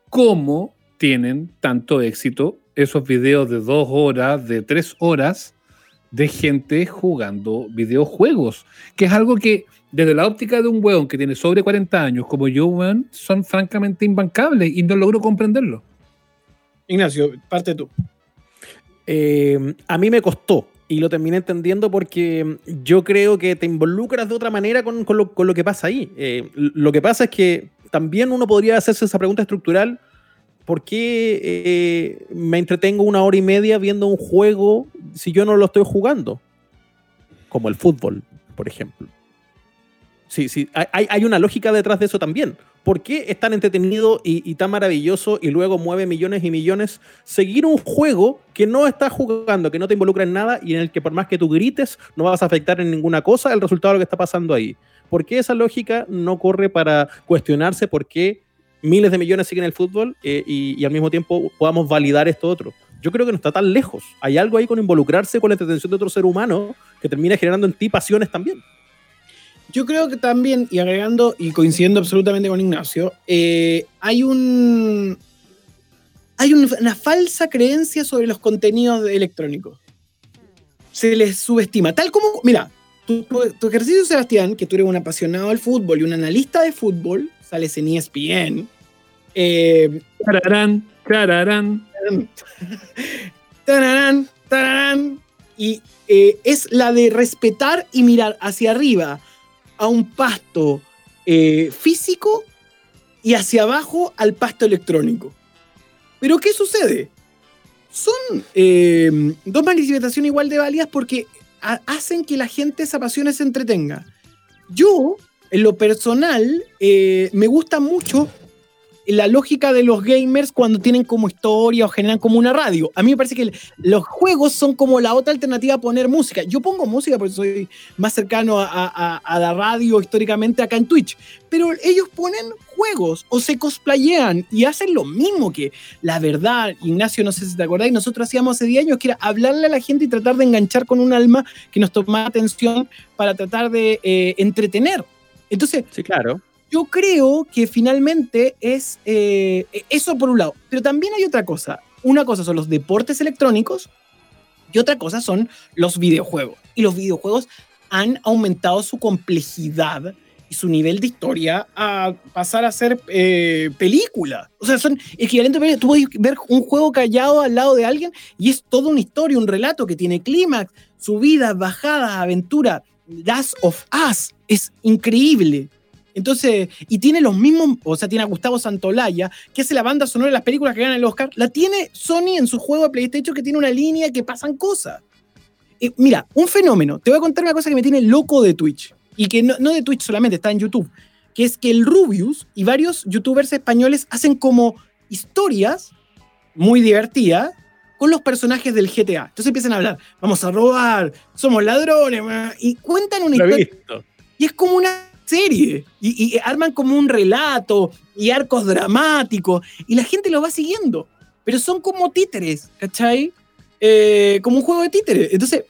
S2: ¿Cómo tienen tanto éxito esos videos de dos horas, de tres horas de gente jugando videojuegos? Que es algo que desde la óptica de un weón que tiene sobre 40 años como yo, weón, son francamente imbancables y no logro comprenderlo.
S3: Ignacio, parte tú.
S1: Eh, a mí me costó y lo terminé entendiendo porque yo creo que te involucras de otra manera con, con lo, con lo que pasa ahí. Eh, lo que pasa es que también uno podría hacerse esa pregunta estructural. ¿Por qué eh, me entretengo una hora y media viendo un juego si yo no lo estoy jugando? Como el fútbol, por ejemplo. Sí, sí, hay, hay una lógica detrás de eso también. ¿Por qué es tan entretenido y, y tan maravilloso y luego mueve millones y millones seguir un juego que no estás jugando, que no te involucra en nada y en el que por más que tú grites no vas a afectar en ninguna cosa el resultado de lo que está pasando ahí? ¿Por qué esa lógica no corre para cuestionarse por qué miles de millones siguen el fútbol eh, y, y al mismo tiempo podamos validar esto otro. Yo creo que no está tan lejos. Hay algo ahí con involucrarse con la entretención de otro ser humano que termina generando en ti pasiones también.
S3: Yo creo que también, y agregando y coincidiendo absolutamente con Ignacio, eh, hay un. Hay un- una falsa creencia sobre los contenidos electrónicos. Se les subestima. Tal como. Mira, tu, ejercicio, Sebastián, que tú eres un apasionado del fútbol y un analista de fútbol, sales en ESPN. eh,
S2: Tararán, tararán.
S3: tararán, tararán, y eh, es la de respetar y mirar hacia arriba a un pasto eh, físico y hacia abajo al pasto electrónico. Pero ¿qué sucede? Son eh, dos manifestaciones igual de válidas porque ha- hacen que la gente se apasione, se entretenga. Yo, en lo personal, me gusta mucho la lógica de los gamers cuando tienen como historia o generan como una radio. A mí me parece que los juegos son como la otra alternativa a poner música. Yo pongo música porque soy más cercano a, la radio históricamente acá en Twitch. Pero ellos ponen juegos o se cosplayean y hacen lo mismo que la verdad, Ignacio, no sé si te acordás, nosotros hacíamos hace 10 años, que era hablarle a la gente y tratar de enganchar con un alma que nos tomaba atención para tratar de eh, entretener. Entonces,
S1: Sí, claro.
S3: Yo creo que finalmente es eh, eso por un lado. Pero también hay otra cosa. Una cosa son los deportes electrónicos y otra cosa son los videojuegos. Y los videojuegos han aumentado su complejidad y su nivel de historia a pasar a ser eh, película. O sea, son equivalentes. Tú puedes ver un juego callado al lado de alguien y es toda una historia, un relato que tiene clímax, subidas, bajadas, aventura. Last of Us es increíble. Entonces, y tiene los mismos, o sea, tiene a Gustavo Santolaya, que hace la banda sonora de las películas que ganan el Oscar, la tiene Sony en su juego de PlayStation que tiene una línea que pasan cosas. Eh, mira, un fenómeno. Te voy a contar una cosa que me tiene loco de Twitch. Y que no, no de Twitch solamente, está en YouTube. Que es que el Rubius y varios youtubers españoles hacen como historias muy divertidas con los personajes del GTA. Entonces empiezan a hablar, vamos a robar, somos ladrones, ma", y cuentan una
S1: Lo
S3: historia
S1: visto.
S3: y es como una serie. Y, arman como un relato y arcos dramáticos. Y la gente lo va siguiendo. Pero son como títeres, ¿cachai? Eh, como un juego de títeres. Entonces,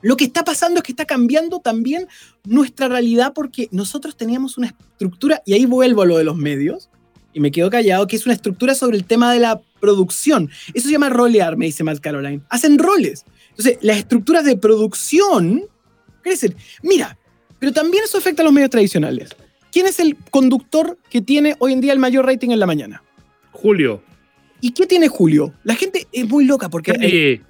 S3: lo que está pasando es que está cambiando también nuestra realidad porque nosotros teníamos una estructura, y ahí vuelvo a lo de los medios, y me quedo callado, que es una estructura sobre el tema de la producción. Eso se llama rolear, me dice Matt Caroline. Hacen roles. Entonces, las estructuras de producción crecen. Mira, pero también eso afecta a los medios tradicionales. ¿Quién es el conductor que tiene hoy en día el mayor rating en la mañana?
S2: Julio.
S3: ¿Y qué tiene Julio? La gente es muy loca porque... eh.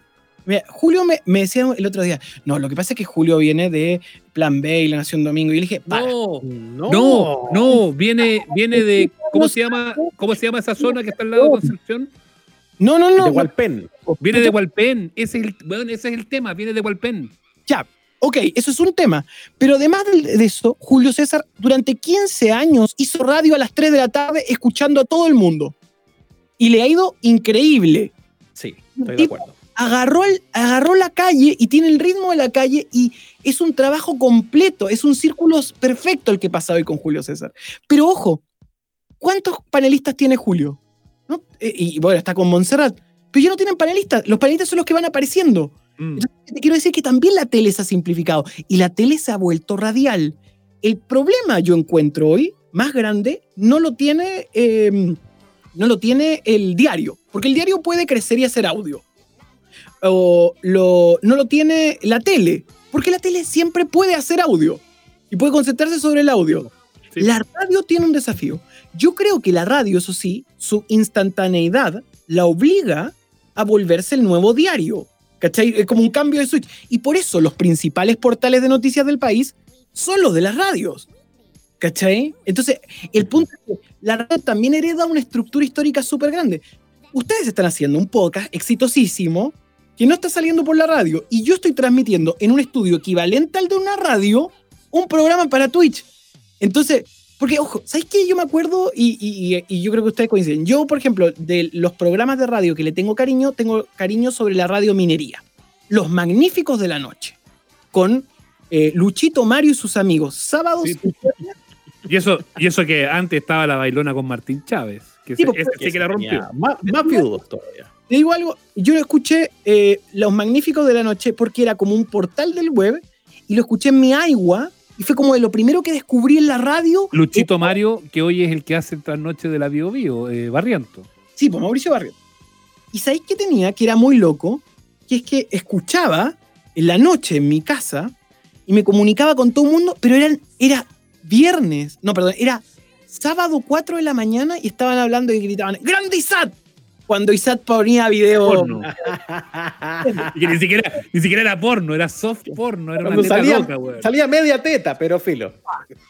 S3: Mira, Julio me, me decía el otro día, no, lo que pasa es que Julio viene de Plan B y La Nación Domingo. Y yo le dije, para,
S2: No,
S1: No,
S2: no, no, viene, viene de. ¿Cómo se llama? ¿Cómo se llama esa zona que está al lado de Concepción?
S3: no, no, no.
S1: De
S3: no,
S1: Walpen.
S2: Viene de Hualpén. Ese es el, bueno, ese es el tema, viene de Hualpén.
S3: Ya, ok, eso es un tema. Pero además de eso, Julio César durante 15 años hizo radio a las 3 de la tarde escuchando a todo el mundo. Y le ha ido increíble.
S1: Sí, estoy de acuerdo.
S3: agarró, el- agarró la calle y tiene el ritmo de la calle y es un trabajo completo, es un círculo perfecto el que pasa hoy con Julio César. Pero ojo, ¿cuántos panelistas tiene Julio? ¿No? Eh, Y bueno, está con Montserrat, pero ya no tienen panelistas, los panelistas son los que van apareciendo.
S2: Mm.
S3: Entonces, te quiero decir que también la tele se ha simplificado y la tele se ha vuelto radial. El problema yo encuentro hoy más grande no lo tiene, eh, no lo tiene el diario, porque el diario puede crecer y hacer audio. O lo, no lo tiene la tele, porque la tele siempre puede hacer audio y puede concentrarse sobre el audio.
S2: Sí.
S3: La radio tiene un desafío. Yo creo que la radio, eso sí, su instantaneidad la obliga a volverse el nuevo diario. ¿Cachai? Es como un cambio de switch. Y por eso los principales portales de noticias del país son los de las radios. ¿Cachai? Entonces, el punto es que la radio también hereda una estructura histórica súper grande. Ustedes están haciendo un podcast exitosísimo que no está saliendo por la radio y yo estoy transmitiendo en un estudio equivalente al de una radio un programa para Twitch. Entonces, porque, ojo, ¿sabéis qué? Yo me acuerdo y, y- y yo creo que ustedes coinciden. Yo, por ejemplo, de los programas de radio que le tengo cariño, tengo cariño sobre la radio minería. Los Magníficos de la Noche. Con eh, Luchito Mario y sus amigos. Sábados
S2: Sí.
S3: y
S2: eso, y eso que antes estaba la bailona con Martín Chávez. Que
S3: Sí,
S2: ese sí que la rompió.
S1: Más, más viudos todavía.
S3: Te digo algo, yo lo escuché eh, Los Magníficos de la Noche porque era como un portal del web y lo escuché en mi agua y fue como de lo primero que descubrí en la radio.
S2: Luchito Mario, que hoy es el que hace trasnoche de la Bio Bio, eh, Barriento.
S3: Sí, pues Mauricio Barrio. ¿Y sabéis qué tenía? Que era muy loco, que es que escuchaba en la noche en mi casa y me comunicaba con todo el mundo, pero eran, era viernes, no, perdón, era sábado 4 de la mañana y estaban hablando y gritaban, ¡Grande! Cuando Isat ponía video...
S2: Porno. Y que ni siquiera, ni siquiera era porno, era soft porno, era una teta
S1: salía,
S2: loca, weón.
S1: salía media teta, pero filo.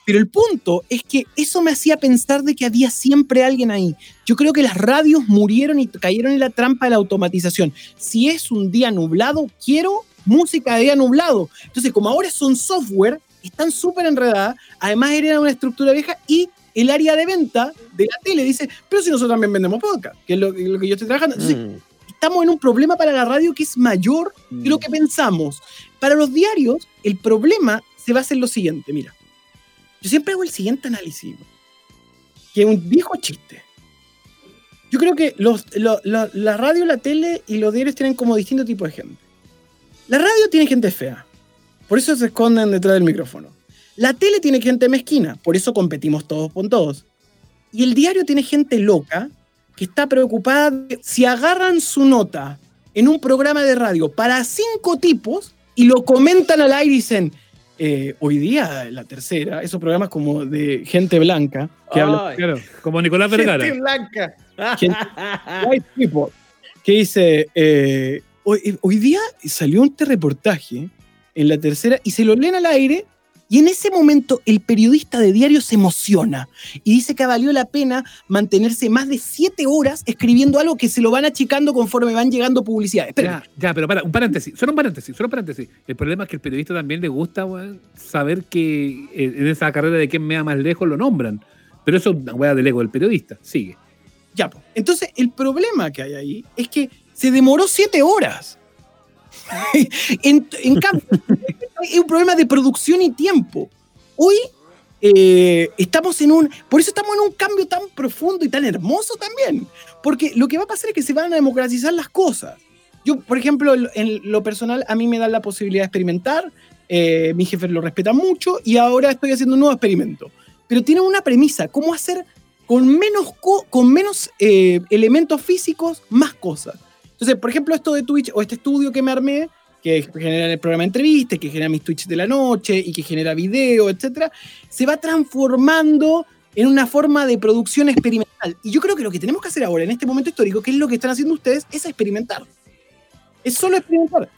S3: Pero el punto es que eso me hacía pensar de que había siempre alguien ahí. Yo creo que las radios murieron y cayeron en la trampa de la automatización. Si es un día nublado, quiero música de día nublado. Entonces, como ahora son software, están súper enredadas. Además, heredan una estructura vieja y el área de venta de la tele dice, pero si nosotros también vendemos podcast, que es lo, lo que yo estoy trabajando. Entonces,
S1: Mm.
S3: estamos en un problema para la radio que es mayor de lo que pensamos. Para los diarios, el problema se basa en lo siguiente, mira. Yo siempre hago el siguiente análisis, que es un viejo chiste. Yo creo que los, lo- lo- la radio, la tele y los diarios tienen como distinto tipo de gente. La radio tiene gente fea, por eso se esconden detrás del micrófono. La tele tiene gente mezquina, por eso competimos todos con todos. Y el diario tiene gente loca que está preocupada de si agarran su nota en un programa de radio para cinco tipos y lo comentan al aire y dicen, eh, hoy día la tercera, esos programas como de gente blanca que habla
S2: Claro, como Nicolás Vergara.
S1: gente blanca.
S3: Gente- White People, que dice, eh, hoy, hoy día salió este reportaje en la tercera y se lo leen al aire y en ese momento el periodista de diario se emociona y dice que valió la pena mantenerse más de siete horas escribiendo algo que se lo van achicando conforme van llegando publicidades.
S2: Ya, ya, pero para, un paréntesis, solo un paréntesis, solo un paréntesis. El problema es que el periodista también le gusta, saber que eh, en esa carrera de quién me da más lejos lo nombran. Pero eso es una weá del ego del periodista. Sigue.
S3: Ya, po. entonces el problema que hay ahí es que se demoró siete horas. en, en cambio, es un problema de producción y tiempo. Hoy eh, estamos en un. Por eso estamos en un cambio tan profundo y tan hermoso también. Porque lo que va a pasar es que se van a democratizar las cosas. Yo, por ejemplo, en- lo personal, a mí me dan la posibilidad de experimentar. eh, mi jefe lo respeta mucho y ahora estoy haciendo un nuevo experimento. Pero tiene una premisa: cómo hacer con menos, co- con menos eh, elementos físicos más cosas. Entonces, por ejemplo, esto de Twitch o este estudio que me armé, que genera el programa de entrevistas, que genera mis Twitch de la noche y que genera video, etcétera, se va transformando en una forma de producción experimental. Y yo creo que lo que tenemos que hacer ahora, en este momento histórico, que es lo que están haciendo ustedes, es experimentar. Es solo experimentar.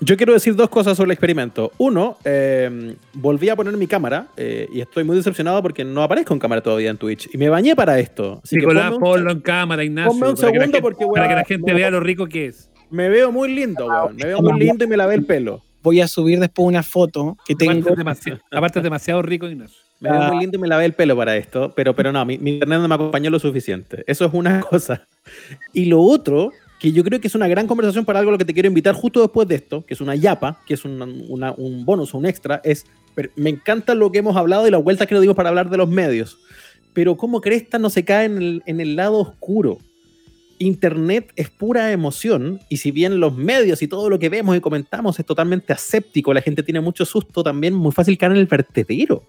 S1: Yo quiero decir dos cosas sobre el experimento. Uno, eh, volví a poner mi cámara eh, y estoy muy decepcionado porque no aparezco en cámara todavía en Twitch. Y me bañé para esto. Así que
S2: Nicolás,
S1: ponme un-
S2: ponlo en cámara, Ignacio.
S1: ponme un
S2: para que la
S1: segundo
S2: gente-
S1: porque,
S2: Para que la gente vea lo rico que es.
S1: Me veo muy lindo, weón. Me veo muy lindo y me lavé el pelo.
S3: Voy a subir después una foto que
S2: Aparte
S3: tengo.
S2: es, demasiado, aparte es demasiado rico, Ignacio.
S1: Me veo
S3: Ah.
S1: muy lindo y me lavé el pelo para esto, pero, pero no, mi, mi internet no me acompañó lo suficiente. Eso es una cosa. Y lo otro, que yo creo que es una gran conversación para algo a lo que te quiero invitar justo después de esto, que es una yapa, que es una- un bonus, un extra, es, me encanta lo que hemos hablado y las vueltas que nos dimos para hablar de los medios, pero cómo Cresta no se cae en el, en el lado oscuro. Internet es pura emoción y si bien los medios y todo lo que vemos y comentamos es totalmente aséptico, la gente tiene mucho susto, también muy fácil caer en el vertedero.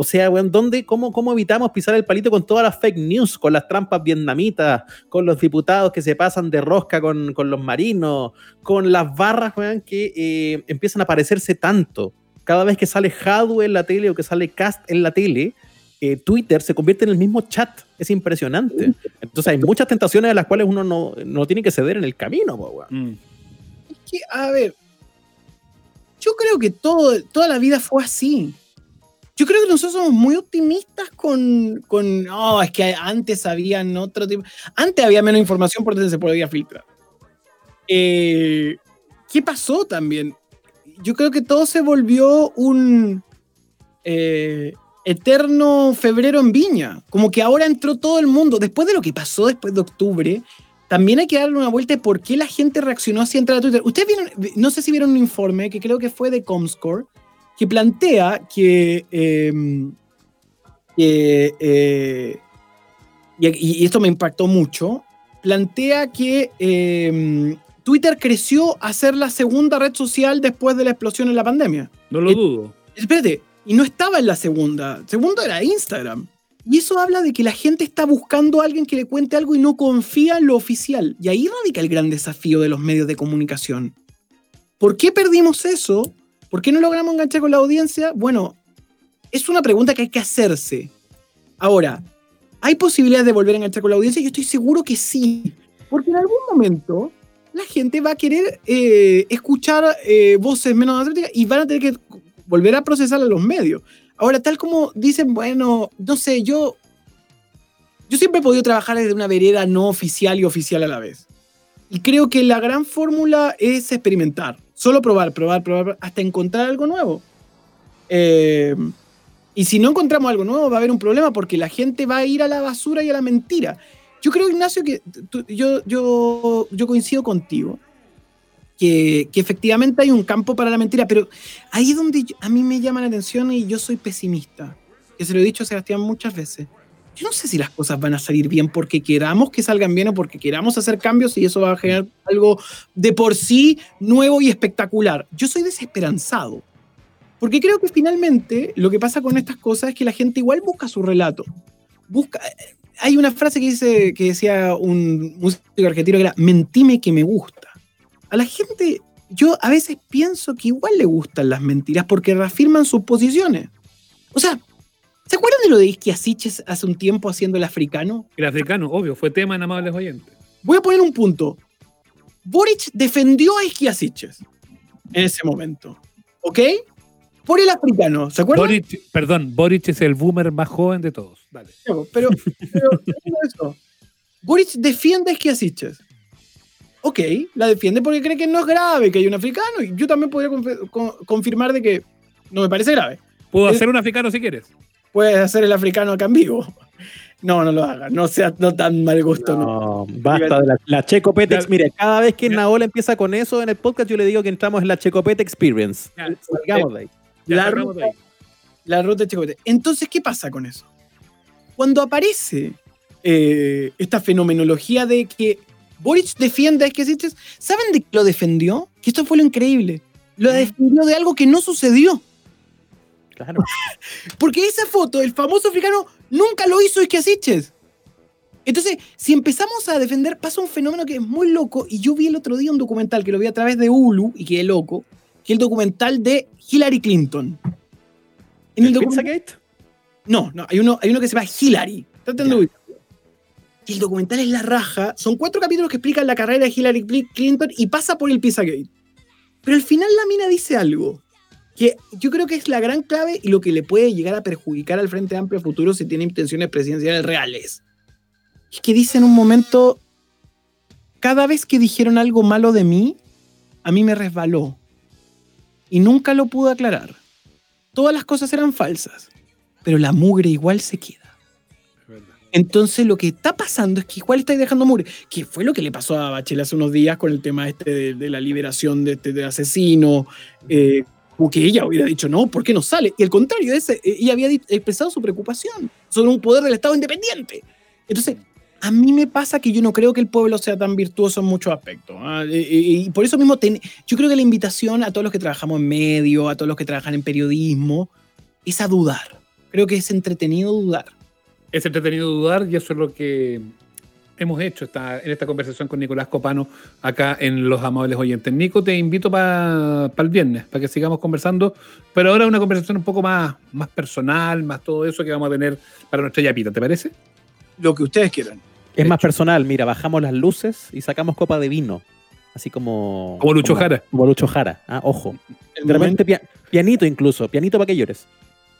S1: O sea, weón, ¿dónde, cómo, ¿cómo evitamos pisar el palito con todas las fake news, con las trampas vietnamitas, con los diputados que se pasan de rosca con, con los marinos, con las barras, weón, que eh, empiezan a parecerse tanto? Cada vez que sale Hadwe en la tele o que sale Cast en la tele, eh, Twitter se convierte en el mismo chat. Es impresionante. Entonces hay muchas tentaciones a las cuales uno no, no tiene que ceder en el camino, weón.
S2: Mm.
S3: que, a ver, yo creo que todo, toda la vida fue así. Yo creo que nosotros somos muy optimistas con, con, no, es que antes habían otro tipo, antes había menos información por donde se podía filtrar. Eh, ¿Qué pasó también? Yo creo que todo se volvió un eh, eterno febrero en Viña. Como que ahora entró todo el mundo. Después de lo que pasó después de octubre, también hay que darle una vuelta de por qué la gente reaccionó así a entrar a Twitter. Ustedes vieron, no sé si vieron un informe que creo que fue de Comscore, que plantea que eh, que, eh, y, y esto me impactó mucho, plantea que eh, Twitter creció a ser la segunda red social después de la explosión en la pandemia.
S2: No lo
S3: Eh,
S2: dudo.
S3: Espérate, y no estaba en la segunda. Segundo era Instagram. Y eso habla de que la gente está buscando a alguien que le cuente algo y no confía en lo oficial. Y ahí radica el gran desafío de los medios de comunicación. ¿Por qué perdimos eso? ¿Por qué no logramos enganchar con la audiencia? Bueno, es una pregunta que hay que hacerse. Ahora, ¿hay posibilidades de volver a enganchar con la audiencia? Yo estoy seguro que sí. Porque en algún momento la gente va a querer eh, escuchar eh, voces menos atléticas y van a tener que volver a procesar a los medios. Ahora, tal como dicen, bueno, no sé, yo, yo siempre he podido trabajar desde una vereda no oficial y oficial a la vez. Y creo que la gran fórmula es experimentar. Solo probar, probar, probar, hasta encontrar algo nuevo. Eh, y si no encontramos algo nuevo, va a haber un problema porque la gente va a ir a la basura y a la mentira. Yo creo, Ignacio, que tú- yo, yo, yo coincido contigo. Que, que efectivamente hay un campo para la mentira, pero ahí es donde yo- a mí me llama la atención y yo soy pesimista. Que se lo he dicho a Sebastián muchas veces. Yo no sé si las cosas van a salir bien porque queramos que salgan bien o porque queramos hacer cambios y eso va a generar algo de por sí nuevo y espectacular. Yo soy desesperanzado. Porque creo que finalmente lo que pasa con estas cosas es que la gente igual busca su relato. Busca. Hay una frase que dice que decía un músico argentino que era mentime que me gusta. A la gente, yo a veces pienso que igual le gustan las mentiras porque reafirman sus posiciones. O sea, ¿se acuerdan de lo de Isquiasiches hace un tiempo haciendo el africano?
S2: El africano, obvio, fue tema en Amables Oyentes.
S3: Voy a poner un punto. Boric defendió a Isquiasiches en ese momento. ¿Ok? Por el africano. ¿Se acuerdan?
S2: Boric, perdón, Boric es el boomer más joven de todos. Dale.
S3: Pero, pero, pero, eso. Boric defiende a Esquiasiches. Ok, la defiende porque cree que no es grave que hay un africano. Y yo también podría confirmar de que no me parece grave.
S2: Puedo hacer un africano si quieres.
S3: Puedes hacer el africano acá en vivo. No, no lo hagas. No sea no tan mal gusto. No.
S1: No, basta de la, la Checo Petex.
S2: Ya-
S1: Mire, cada vez que Naola empieza con eso en el podcast, yo le digo que entramos en la Checo Pete Experience.
S2: Ya,
S1: Salgamos de ahí.
S2: ya
S3: la ruta-
S2: ahí.
S3: La ruta de Checopete. Entonces, ¿qué pasa con eso? Cuando aparece eh, esta fenomenología de que Boric defiende a Esquiasiches, ¿saben de qué lo defendió? Que esto fue lo increíble. Lo defendió de algo que no sucedió.
S1: Claro.
S3: Porque esa foto, el famoso africano, nunca lo hizo Esquiasiches. Entonces, si empezamos a defender, pasa un fenómeno que es muy loco. Y yo vi el otro día un documental que lo vi a través de Hulu y quedé loco, que es el documental de Hillary Clinton. En el documental,
S1: Pizzagate?
S3: no, no, hay uno, hay uno que se llama Hillary. Traten de. Y el documental es la raja. Son cuatro capítulos que explican la carrera de Hillary Cl- Clinton y pasa por el Pizzagate. Pero al final la mina dice algo que yo creo que es la gran clave y lo que le puede llegar a perjudicar al Frente Amplio futuro si tiene intenciones presidenciales reales. Es que dice en un momento, cada vez que dijeron algo malo de mí, a mí me resbaló. Y nunca lo pude aclarar. Todas las cosas eran falsas, pero la mugre igual se queda. Entonces lo que está pasando es que igual estáis dejando mugre. Que fue lo que le pasó a Bachelet hace unos días con el tema este de, la liberación de este asesino. eh, como que ella hubiera dicho, no, ¿por qué no sale? Y al contrario, ese, eh, ella había expresado su preocupación sobre un poder del Estado independiente. Entonces, a mí me pasa que yo no creo que el pueblo sea tan virtuoso en muchos aspectos. ¿ah? Y, y- y por eso mismo, yo creo que la invitación a todos los que trabajamos en medio, a todos los que trabajan en periodismo, es a dudar. Creo que es entretenido dudar.
S2: Es entretenido dudar y eso es lo que hemos hecho esta, en esta conversación con Nicolás Copano acá en Los Amables Oyentes. Nico, te invito para el viernes, para que sigamos conversando, pero ahora una conversación un poco más, más personal, más todo eso que vamos a tener para nuestra yapita, ¿te parece?
S3: Lo que ustedes quieran.
S1: Es más personal, mira, bajamos las luces y sacamos copa de vino. Así como.
S2: Como Lucho Jara.
S1: Como Lucho Jara, ah, ojo. De repente,
S3: momento-
S1: pia- pianito incluso, pianito para que llores.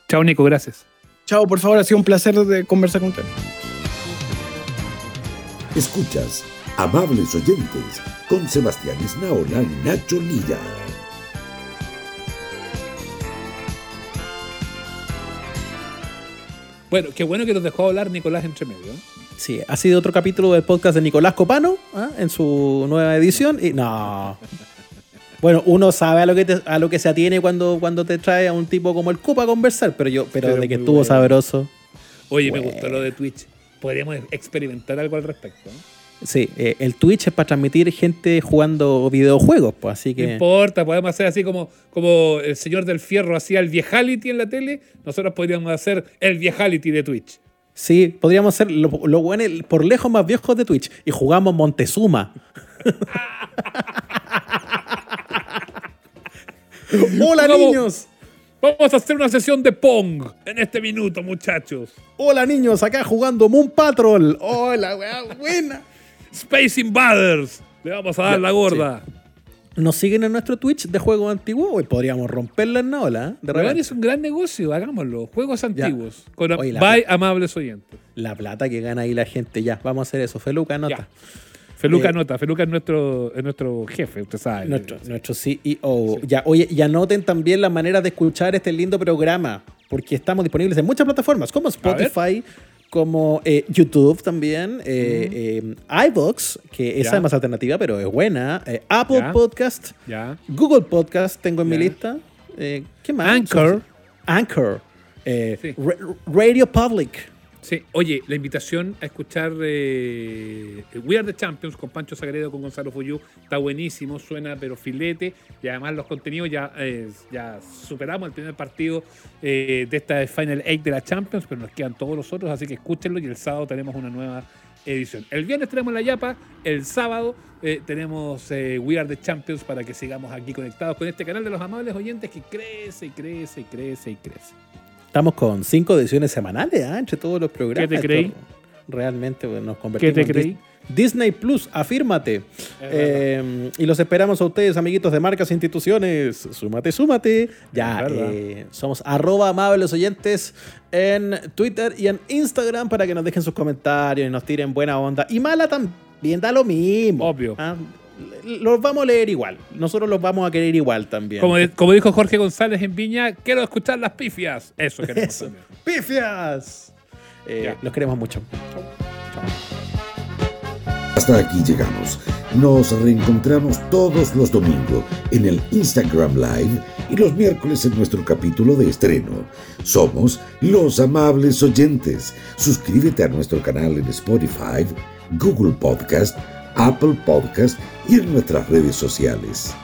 S2: Chao, Nico, gracias.
S3: Chao, por favor, ha sido un placer de conversar con ustedes.
S4: Escuchas Amables Oyentes con Sebastián Esnaola y Nacho Lira.
S2: Bueno, qué bueno que nos dejó hablar Nicolás entre medio. ¿eh?
S1: Sí, ha sido otro capítulo del podcast de Nicolás Copano ¿ah? en su nueva edición. Y no. Bueno, uno sabe a lo que, te- a lo que se atiene cuando, cuando te trae a un tipo como el Cupa a conversar, pero yo, pero,
S2: Pero
S1: de que estuvo
S2: bueno.
S1: sabroso.
S2: Oye, me gustó lo de Twitch. Podríamos experimentar algo al respecto. ¿no?
S1: Sí, eh, el Twitch es para transmitir gente jugando videojuegos, pues así
S2: No
S1: que.
S2: importa, podemos hacer así como, como el señor del fierro hacía el viejality en la tele, nosotros podríamos hacer el viejality de Twitch.
S1: Sí, podríamos ser los lo buenos, por lejos más viejos de Twitch y jugamos Montezuma. ¡Hola,
S2: Jugamos-
S1: niños!
S2: Vamos a hacer una sesión de Pong en este minuto, muchachos.
S1: ¡Hola, niños! Acá jugando Moon Patrol. ¡Hola, weá, buena!
S2: Space Invaders. Le vamos a dar la gorda.
S1: ¿Nos siguen en nuestro Twitch de juegos antiguos? Hoy podríamos romperla en la ola, ¿eh? De
S2: es un gran negocio, hagámoslo. Juegos antiguos. Con
S1: Oye, la-
S2: bye, amables oyentes.
S1: La plata que gana ahí la gente, ya, vamos a hacer eso. Feluca, nota.
S2: Ya. Feluca
S1: Eh,
S2: nota, Feluca es nuestro, es nuestro jefe, usted sabe.
S1: Nuestro, nuestro CEO. Ya, oye, y anoten también la manera de escuchar este lindo programa, porque estamos disponibles en muchas plataformas, como Spotify, como eh, YouTube también, eh, eh, iVoox, que esa
S2: Ya.
S1: es más alternativa, pero es buena, eh, Apple
S2: Ya.
S1: Podcast,
S2: Ya.
S1: Google Podcast tengo en mi lista. ¿Qué más?
S2: Anchor.
S1: Anchor.
S2: Sí.
S1: Ra- Radio Public.
S2: Oye, la invitación a escuchar eh, We Are the Champions con Pancho Sagredo, con Gonzalo Fuyú, está buenísimo, suena pero filete, y además los contenidos ya, eh, ya superamos el primer partido eh, de esta Final Eight de la Champions, pero nos quedan todos los otros, así que escúchenlo y el sábado tenemos una nueva edición. El viernes tenemos la Yapa, el sábado eh, tenemos eh, We Are the Champions para que sigamos aquí conectados con este canal de los amables oyentes que crece y crece y crece y crece.
S1: Estamos con cinco ediciones semanales ¿ah? entre todos los programas.
S2: ¿Qué te
S1: Esto
S2: creí?
S1: Realmente nos convertimos
S2: ¿Qué te
S1: en
S2: creí?
S1: Dis- Disney Plus, afírmate. Eh, y los esperamos a ustedes, amiguitos de marcas e instituciones. Súmate, súmate. Ya, eh, somos arroba amables oyentes en Twitter y en Instagram para que nos dejen sus comentarios y nos tiren buena onda. Y mala también, da lo mismo.
S2: Obvio.
S1: Ah, Los vamos a leer igual. Nosotros los vamos a querer igual también.
S2: Como, como dijo Jorge González en Viña, quiero escuchar las pifias. Eso queremos
S1: Eso.
S2: también.
S1: ¡Pifias! Eh, los queremos mucho.
S4: Hasta aquí llegamos. Nos reencontramos todos los domingos en el Instagram Live y los miércoles en nuestro capítulo de estreno. Somos los amables oyentes. Suscríbete a nuestro canal en Spotify, Google Podcast, Apple Podcast y en nuestras redes sociales.